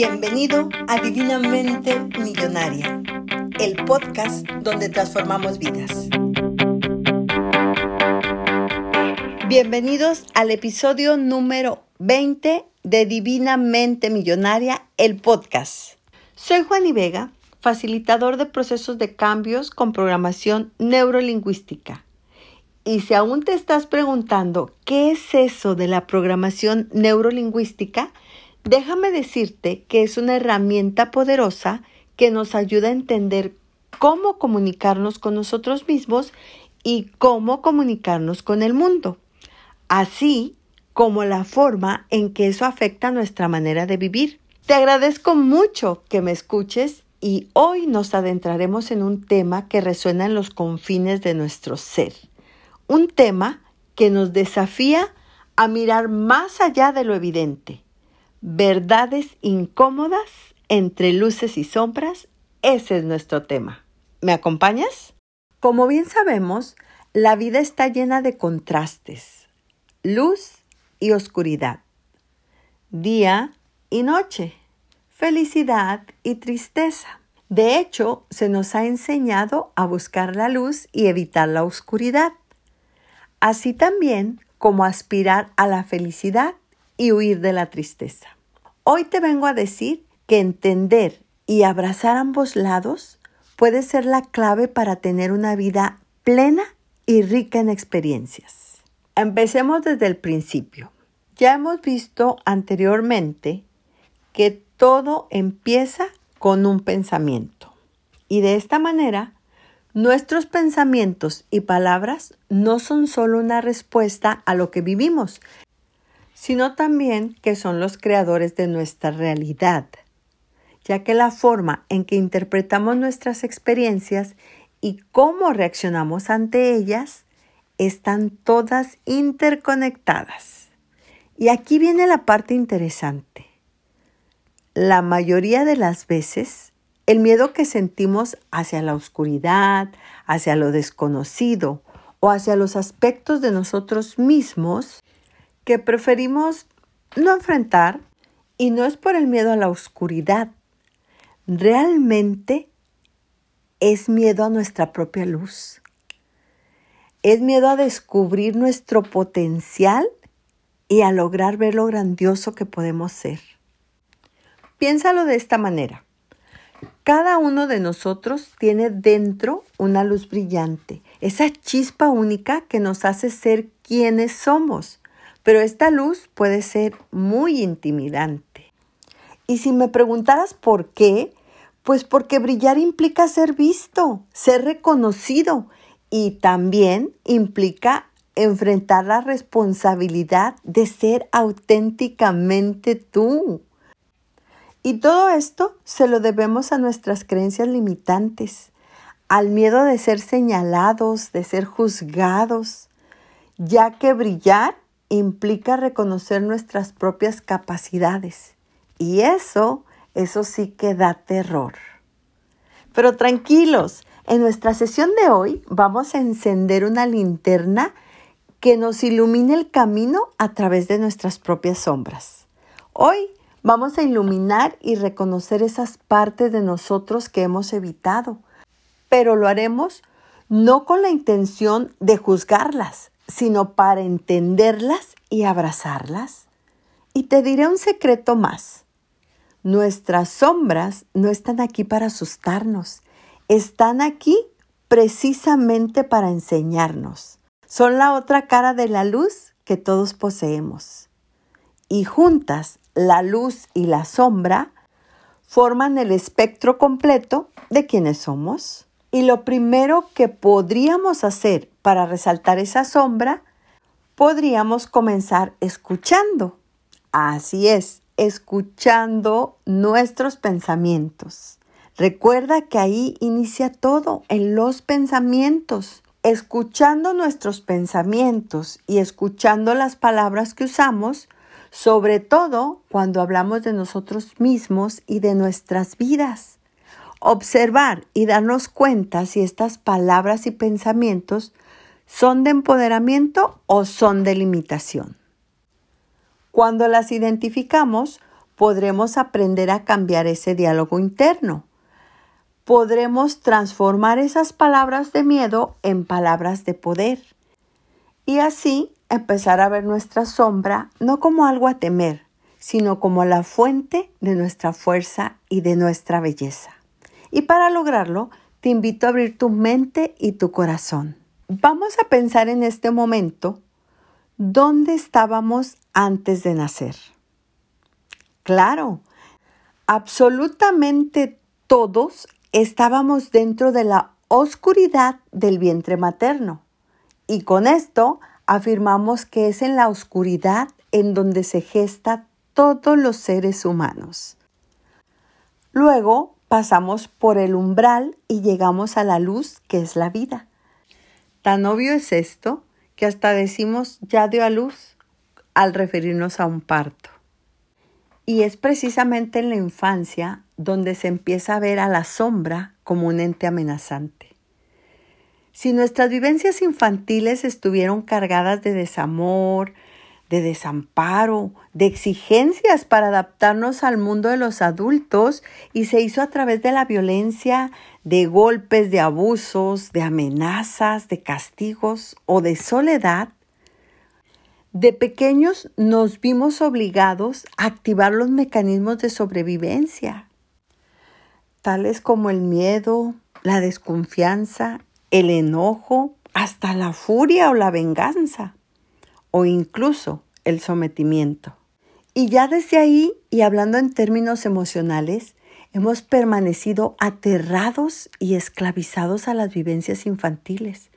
Bienvenido a Divinamente Millonaria, el podcast donde transformamos vidas. Bienvenidos al episodio número 20 de Divinamente Millonaria, el podcast. Soy Juan Vega, facilitador de procesos de cambios con programación neurolingüística. Y si aún te estás preguntando qué es eso de la programación neurolingüística, déjame decirte que es una herramienta poderosa que nos ayuda a entender cómo comunicarnos con nosotros mismos y cómo comunicarnos con el mundo, así como la forma en que eso afecta nuestra manera de vivir. Te agradezco mucho que me escuches y hoy nos adentraremos en un tema que resuena en los confines de nuestro ser un tema que nos desafía a mirar más allá de lo evidente. Verdades incómodas entre luces y sombras, ese es nuestro tema. ¿Me acompañas? Como bien sabemos, la vida está llena de contrastes, luz y oscuridad, día y noche, felicidad y tristeza. De hecho, se nos ha enseñado a buscar la luz y evitar la oscuridad así también como aspirar a la felicidad y huir de la tristeza. Hoy te vengo a decir que entender y abrazar ambos lados puede ser la clave para tener una vida plena y rica en experiencias. Empecemos desde el principio. Ya hemos visto anteriormente que todo empieza con un pensamiento. Y de esta manera Nuestros pensamientos y palabras no son solo una respuesta a lo que vivimos, sino también que son los creadores de nuestra realidad, ya que la forma en que interpretamos nuestras experiencias y cómo reaccionamos ante ellas están todas interconectadas. Y aquí viene la parte interesante. La mayoría de las veces el miedo que sentimos hacia la oscuridad, hacia lo desconocido o hacia los aspectos de nosotros mismos que preferimos no enfrentar y no es por el miedo a la oscuridad, realmente es miedo a nuestra propia luz. Es miedo a descubrir nuestro potencial y a lograr ver lo grandioso que podemos ser. Piénsalo de esta manera. Cada uno de nosotros tiene dentro una luz brillante, esa chispa única que nos hace ser quienes somos. Pero esta luz puede ser muy intimidante. Y si me preguntaras por qué, pues porque brillar implica ser visto, ser reconocido y también implica enfrentar la responsabilidad de ser auténticamente tú. Y todo esto se lo debemos a nuestras creencias limitantes, al miedo de ser señalados, de ser juzgados, ya que brillar implica reconocer nuestras propias capacidades. Y eso, eso sí que da terror. Pero tranquilos, en nuestra sesión de hoy vamos a encender una linterna que nos ilumine el camino a través de nuestras propias sombras. Hoy Vamos a iluminar y reconocer esas partes de nosotros que hemos evitado, pero lo haremos no con la intención de juzgarlas, sino para entenderlas y abrazarlas. Y te diré un secreto más. Nuestras sombras no están aquí para asustarnos, están aquí precisamente para enseñarnos. Son la otra cara de la luz que todos poseemos. Y juntas la luz y la sombra forman el espectro completo de quienes somos. Y lo primero que podríamos hacer para resaltar esa sombra, podríamos comenzar escuchando. Así es, escuchando nuestros pensamientos. Recuerda que ahí inicia todo, en los pensamientos. Escuchando nuestros pensamientos y escuchando las palabras que usamos, sobre todo cuando hablamos de nosotros mismos y de nuestras vidas. Observar y darnos cuenta si estas palabras y pensamientos son de empoderamiento o son de limitación. Cuando las identificamos, podremos aprender a cambiar ese diálogo interno. Podremos transformar esas palabras de miedo en palabras de poder. Y así empezar a ver nuestra sombra no como algo a temer, sino como la fuente de nuestra fuerza y de nuestra belleza. Y para lograrlo, te invito a abrir tu mente y tu corazón. Vamos a pensar en este momento dónde estábamos antes de nacer. Claro, absolutamente todos estábamos dentro de la oscuridad del vientre materno. Y con esto afirmamos que es en la oscuridad en donde se gesta todos los seres humanos. Luego pasamos por el umbral y llegamos a la luz que es la vida. Tan obvio es esto que hasta decimos ya dio a luz al referirnos a un parto. Y es precisamente en la infancia donde se empieza a ver a la sombra como un ente amenazante. Si nuestras vivencias infantiles estuvieron cargadas de desamor, de desamparo, de exigencias para adaptarnos al mundo de los adultos y se hizo a través de la violencia, de golpes, de abusos, de amenazas, de castigos o de soledad, de pequeños nos vimos obligados a activar los mecanismos de sobrevivencia, tales como el miedo, la desconfianza, el enojo, hasta la furia o la venganza o incluso el sometimiento. Y ya desde ahí, y hablando en términos emocionales, hemos permanecido aterrados y esclavizados a las vivencias infantiles,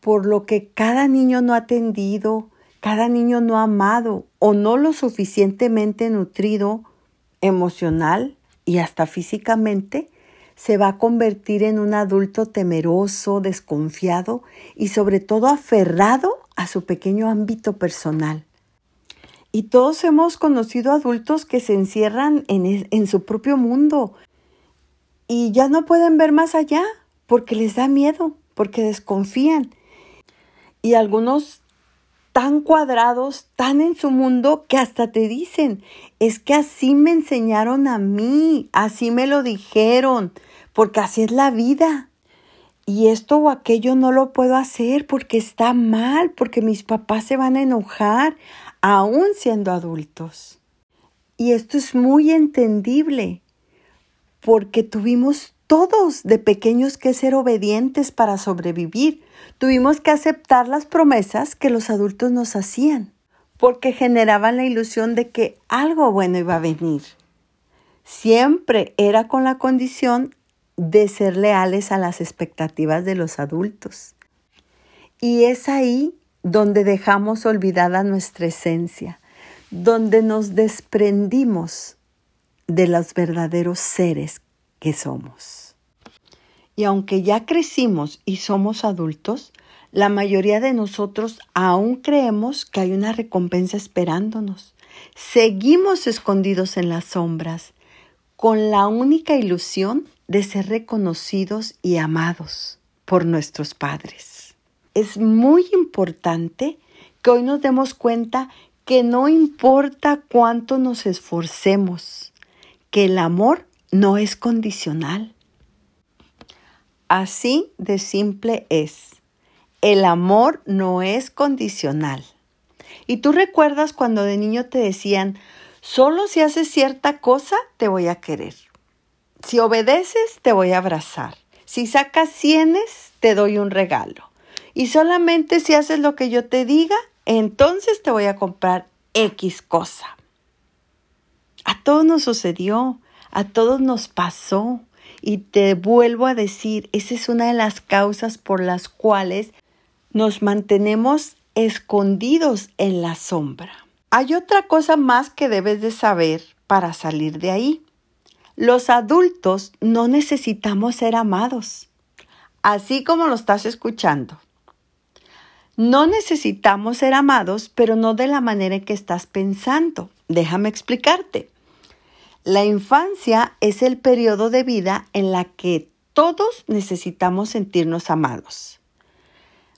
por lo que cada niño no atendido, cada niño no amado o no lo suficientemente nutrido emocional y hasta físicamente, se va a convertir en un adulto temeroso, desconfiado y sobre todo aferrado a su pequeño ámbito personal. Y todos hemos conocido adultos que se encierran en, en, su propio mundo y ya no pueden ver más allá porque les da miedo, porque desconfían. Y algunos tan cuadrados, tan en su mundo, que hasta te dicen, es que así me enseñaron a mí, así me lo dijeron, porque así es la vida y esto o aquello no lo puedo hacer porque está mal, porque mis papás se van a enojar, aún siendo adultos. Y esto es muy entendible, porque tuvimos todos de pequeños que ser obedientes para sobrevivir. Tuvimos que aceptar las promesas que los adultos nos hacían, porque generaban la ilusión de que algo bueno iba a venir. Siempre era con la condición de ser leales a las expectativas de los adultos. Y es ahí donde dejamos olvidada nuestra esencia, donde nos desprendimos de los verdaderos seres que somos. Y aunque ya crecimos y somos adultos, la mayoría de nosotros aún creemos que hay una recompensa esperándonos. Seguimos escondidos en las sombras, con la única ilusión de ser reconocidos y amados por nuestros padres. Es muy importante que hoy nos demos cuenta que no importa cuánto nos esforcemos, que el amor no es condicional. Así de simple es. El amor no es condicional. Y tú recuerdas cuando de niño te decían, solo si haces cierta cosa te voy a querer. Si obedeces, te voy a abrazar. Si sacas cienes, te doy un regalo. Y solamente si haces lo que yo te diga, entonces te voy a comprar X cosa. A todos nos sucedió, a todos nos pasó. Y te vuelvo a decir, esa es una de las causas por las cuales nos mantenemos escondidos en la sombra. Hay otra cosa más que debes de saber para salir de ahí. Los adultos no necesitamos ser amados, así como lo estás escuchando. No necesitamos ser amados, pero no de la manera en que estás pensando. Déjame explicarte. La infancia es el periodo de vida en la que todos necesitamos sentirnos amados.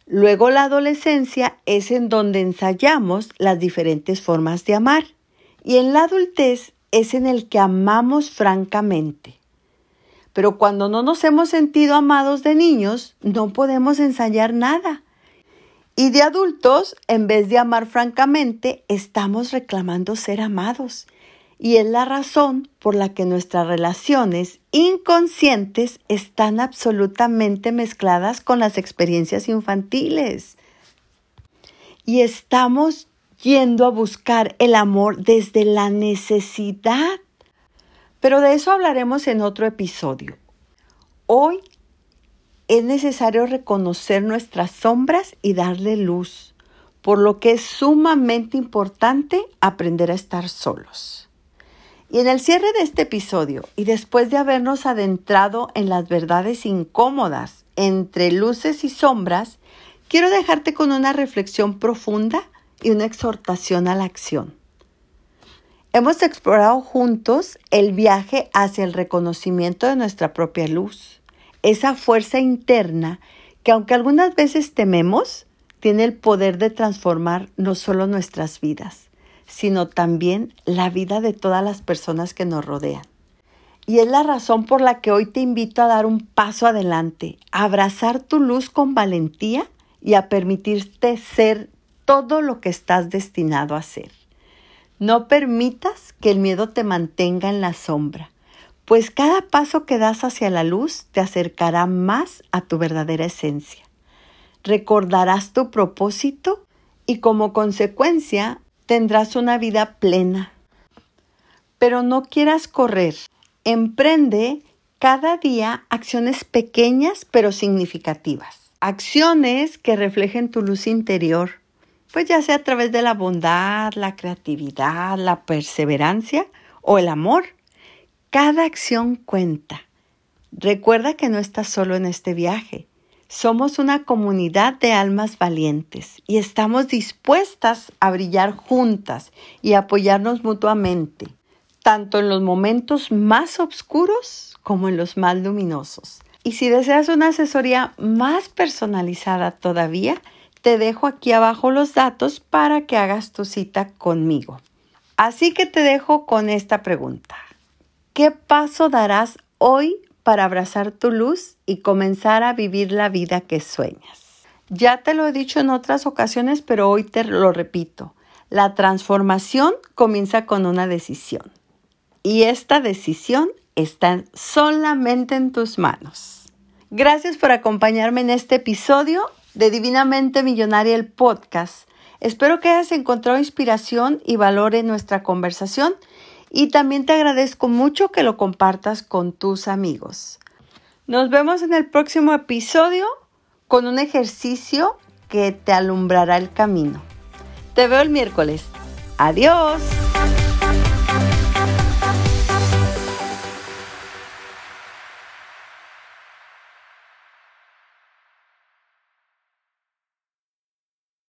Luego la adolescencia es en donde ensayamos las diferentes formas de amar Y en la adultez es en el que amamos francamente. Pero cuando no nos hemos sentido amados de niños, no podemos ensayar nada. Y de adultos, en vez de amar francamente, estamos reclamando ser amados. Y es la razón por la que nuestras relaciones inconscientes están absolutamente mezcladas con las experiencias infantiles. Y estamos yendo a buscar el amor desde la necesidad. Pero de eso hablaremos en otro episodio. Hoy es necesario reconocer nuestras sombras y darle luz, por lo que es sumamente importante aprender a estar solos. Y en el cierre de este episodio, y después de habernos adentrado en las verdades incómodas entre luces y sombras, quiero dejarte con una reflexión profunda y una exhortación a la acción. Hemos explorado juntos el viaje hacia el reconocimiento de nuestra propia luz esa fuerza interna que aunque algunas veces tememos, tiene el poder de transformar no solo nuestras vidas, sino también la vida de todas las personas que nos rodean. Y es la razón por la que hoy te invito a dar un paso adelante, a abrazar tu luz con valentía y a permitirte ser todo lo que estás destinado a ser. No permitas que el miedo te mantenga en la sombra pues cada paso que das hacia la luz te acercará más a tu verdadera esencia. Recordarás tu propósito y como consecuencia tendrás una vida plena. Pero no quieras correr. Emprende cada día acciones pequeñas pero significativas. Acciones que reflejen tu luz interior, pues ya sea a través de la bondad, la creatividad, la perseverancia o el amor. Cada acción cuenta. Recuerda que no estás solo en este viaje. Somos una comunidad de almas valientes y estamos dispuestas a brillar juntas y apoyarnos mutuamente, tanto en los momentos más oscuros como en los más luminosos. Y si deseas una asesoría más personalizada todavía, te dejo aquí abajo los datos para que hagas tu cita conmigo. Así que te dejo con esta pregunta. ¿Qué paso darás hoy para abrazar tu luz y comenzar a vivir la vida que sueñas? Ya te lo he dicho en otras ocasiones, pero hoy te lo repito. La transformación comienza con una decisión. Y esta decisión está solamente en tus manos. Gracias por acompañarme en este episodio de Divinamente Millonaria el podcast. Espero que hayas encontrado inspiración y valor en nuestra conversación y también te agradezco mucho que lo compartas con tus amigos. Nos vemos en el próximo episodio con un ejercicio que te alumbrará el camino. Te veo el miércoles. Adiós.